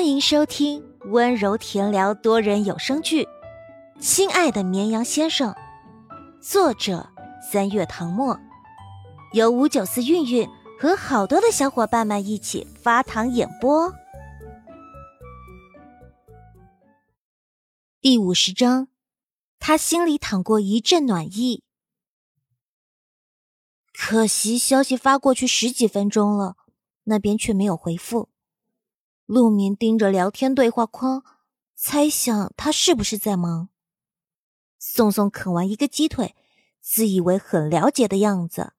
欢迎收听温柔甜聊多人有声剧《亲爱的绵羊先生》，作者三月唐末，由五九四韵韵和好多的小伙伴们一起发糖演播。第五十章，他心里淌过一阵暖意。可惜消息发过去十几分钟了，那边却没有回复。陆眠盯着聊天对话框，猜想他是不是在忙。宋宋啃完一个鸡腿，自以为很了解的样子。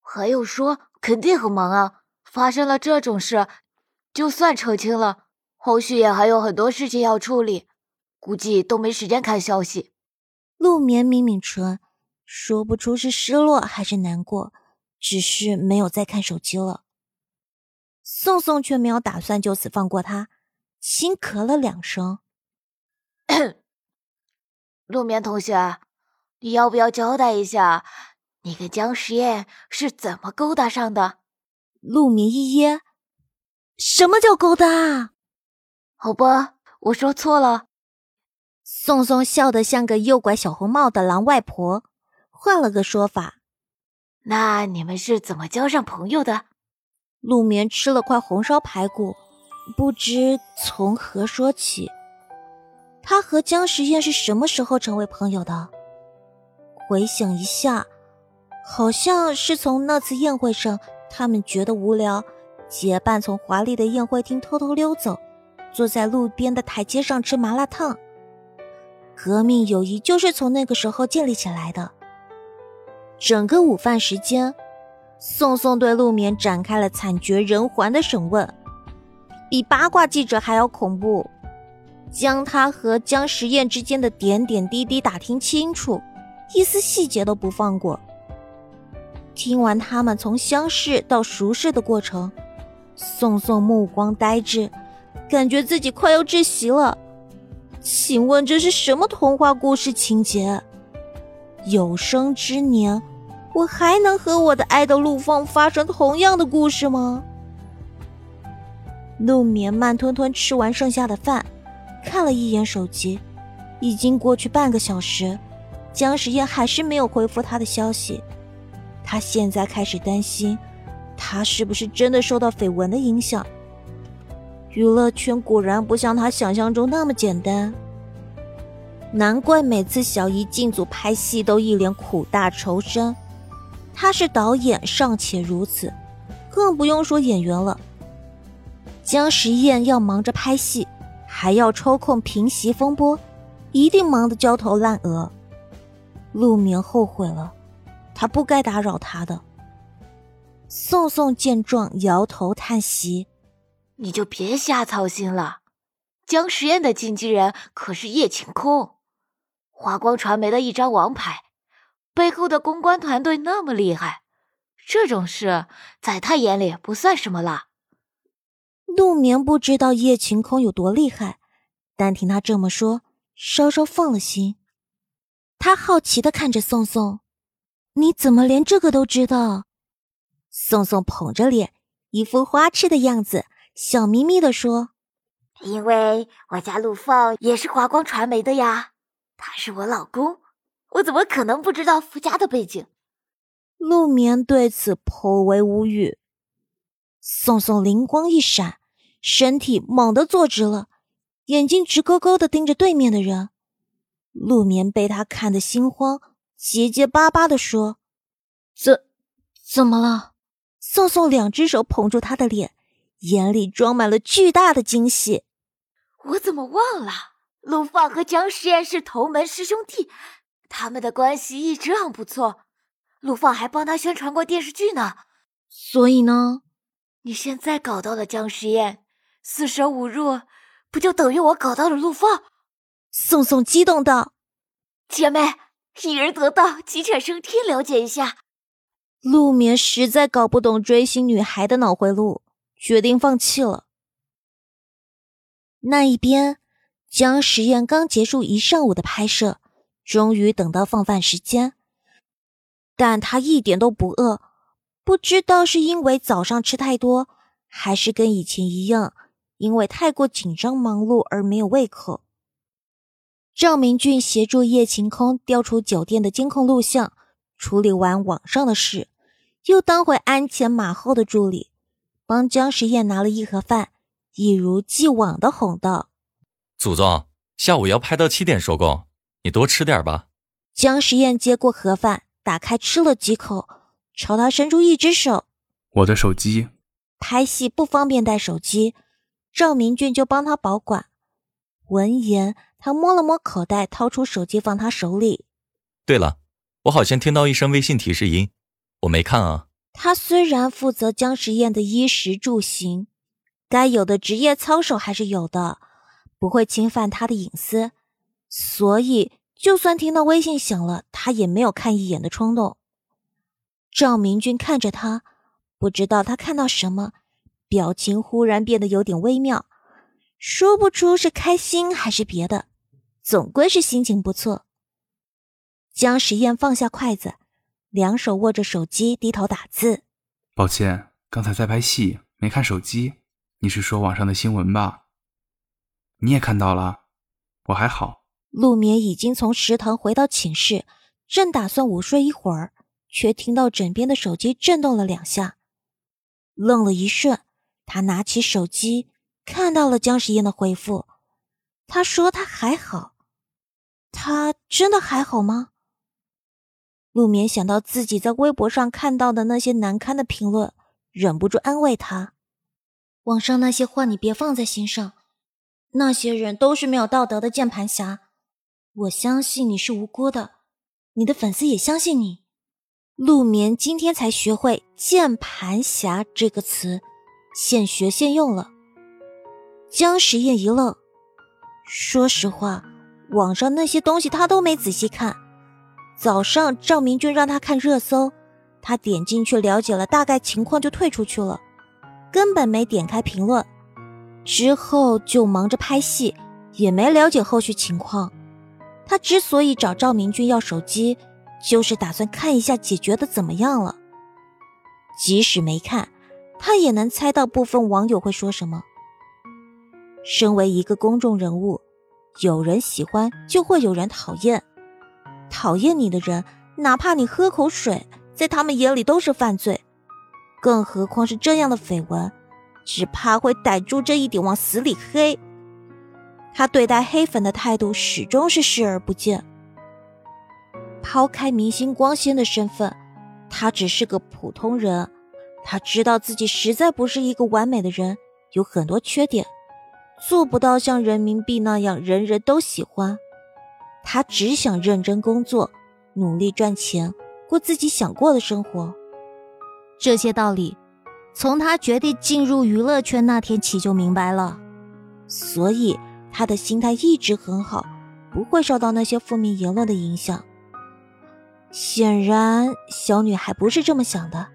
还有说肯定很忙啊！发生了这种事，就算澄清了，后续也还有很多事情要处理，估计都没时间看消息。陆眠抿抿唇，说不出是失落还是难过，只是没有再看手机了。宋宋却没有打算就此放过他，轻咳了两声。陆眠同学，你要不要交代一下，你跟江时宴是怎么勾搭上的？陆眠一噎，什么叫勾搭？好吧，我说错了。宋宋笑得像个诱拐小红帽的狼外婆，换了个说法，那你们是怎么交上朋友的？陆眠吃了块红烧排骨，不知从何说起。他和姜时宴是什么时候成为朋友的？回想一下，好像是从那次宴会上，他们觉得无聊，结伴从华丽的宴会厅偷偷溜走，坐在路边的台阶上吃麻辣烫。革命友谊就是从那个时候建立起来的。整个午饭时间。宋宋对陆眠展开了惨绝人寰的审问，比八卦记者还要恐怖，将他和姜时宴之间的点点滴滴打听清楚，一丝细节都不放过。听完他们从相识到熟识的过程，宋宋目光呆滞，感觉自己快要窒息了。请问这是什么童话故事情节？有生之年。我还能和我的爱豆陆放发生同样的故事吗？陆眠慢吞吞吃完剩下的饭，看了一眼手机，已经过去半个小时，姜时宴还是没有回复他的消息。他现在开始担心，他是不是真的受到绯闻的影响？娱乐圈果然不像他想象中那么简单。难怪每次小姨进组拍戏都一脸苦大仇深。他是导演尚且如此，更不用说演员了。姜时宴要忙着拍戏，还要抽空平息风波，一定忙得焦头烂额。陆明后悔了，他不该打扰他的。宋宋见状，摇头叹息：“你就别瞎操心了。姜时宴的经纪人可是叶晴空，华光传媒的一张王牌。”背后的公关团队那么厉害，这种事在他眼里不算什么啦。陆明不知道叶晴空有多厉害，但听他这么说，稍稍放了心。他好奇的看着宋宋：“你怎么连这个都知道？”宋宋捧着脸，一副花痴的样子，笑眯眯的说：“因为我家陆放也是华光传媒的呀，他是我老公。”我怎么可能不知道傅家的背景？陆眠对此颇为无语。宋宋灵光一闪，身体猛地坐直了，眼睛直勾勾的盯着对面的人。陆眠被他看得心慌，结结巴巴的说：“怎怎么了？”宋宋两只手捧住他的脸，眼里装满了巨大的惊喜。我怎么忘了？陆放和江实验室同门师兄弟。他们的关系一直很不错，陆放还帮他宣传过电视剧呢。所以呢，你现在搞到了姜时宴，四舍五入，不就等于我搞到了陆放？宋宋激动道：“姐妹，一人得道，鸡犬升天，了解一下。”陆眠实在搞不懂追星女孩的脑回路，决定放弃了。那一边，姜时宴刚结束一上午的拍摄。终于等到放饭时间，但他一点都不饿，不知道是因为早上吃太多，还是跟以前一样，因为太过紧张忙碌而没有胃口。赵明俊协助叶晴空调出酒店的监控录像，处理完网上的事，又当回鞍前马后的助理，帮姜时宴拿了一盒饭，一如既往的哄道：“祖宗，下午要拍到七点收工，你多吃点吧。”姜时宴接过盒饭，打开吃了几口，朝他伸出一只手：“我的手机。”拍戏不方便带手机，赵明俊就帮他保管。闻言。他摸了摸口袋，掏出手机放他手里。对了，我好像听到一声微信提示音，我没看啊。他虽然负责姜时宴的衣食住行，该有的职业操守还是有的，不会侵犯他的隐私，所以就算听到微信响了，他也没有看一眼的冲动。赵明君看着他，不知道他看到什么，表情忽然变得有点微妙，说不出是开心还是别的。总归是心情不错。江时宴放下筷子，两手握着手机，低头打字。抱歉，刚才在拍戏，没看手机。你是说网上的新闻吧？你也看到了？我还好。陆眠已经从食堂回到寝室，正打算午睡一会儿，却听到枕边的手机震动了两下，愣了一瞬，他拿起手机，看到了江时宴的回复。他说他还好。他真的还好吗？陆眠想到自己在微博上看到的那些难堪的评论，忍不住安慰他：“网上那些话你别放在心上，那些人都是没有道德的键盘侠。我相信你是无辜的，你的粉丝也相信你。”陆眠今天才学会“键盘侠”这个词，现学现用了。江时宴一愣，说实话。网上那些东西他都没仔细看。早上赵明君让他看热搜，他点进去了解了大概情况就退出去了，根本没点开评论。之后就忙着拍戏，也没了解后续情况。他之所以找赵明君要手机，就是打算看一下解决的怎么样了。即使没看，他也能猜到部分网友会说什么。身为一个公众人物。有人喜欢，就会有人讨厌。讨厌你的人，哪怕你喝口水，在他们眼里都是犯罪。更何况是这样的绯闻，只怕会逮住这一点往死里黑。他对待黑粉的态度始终是视而不见。抛开明星光鲜的身份，他只是个普通人。他知道自己实在不是一个完美的人，有很多缺点。做不到像人民币那样人人都喜欢，他只想认真工作，努力赚钱，过自己想过的生活。这些道理，从他决定进入娱乐圈那天起就明白了，所以他的心态一直很好，不会受到那些负面言论的影响。显然，小女孩不是这么想的，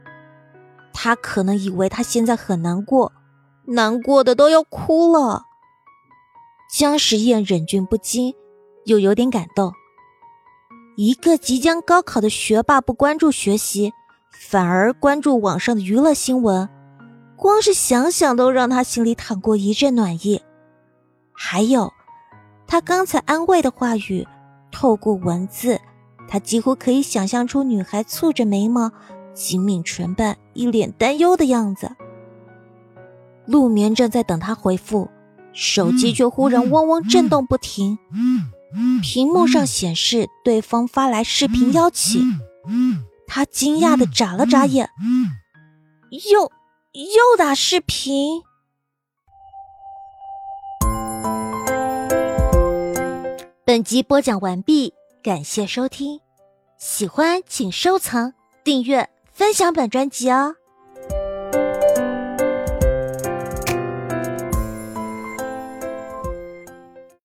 她可能以为他现在很难过，难过的都要哭了。江时宴忍俊不禁，又有点感动。一个即将高考的学霸不关注学习，反而关注网上的娱乐新闻，光是想想都让他心里淌过一阵暖意。还有，他刚才安慰的话语，透过文字，他几乎可以想象出女孩蹙着眉毛、紧抿唇瓣、一脸担忧的样子。陆眠正在等他回复。手机却忽然嗡嗡震动不停，屏幕上显示对方发来视频邀请，他惊讶的眨了眨眼，又又打视频。本集播讲完毕，感谢收听，喜欢请收藏、订阅、分享本专辑哦。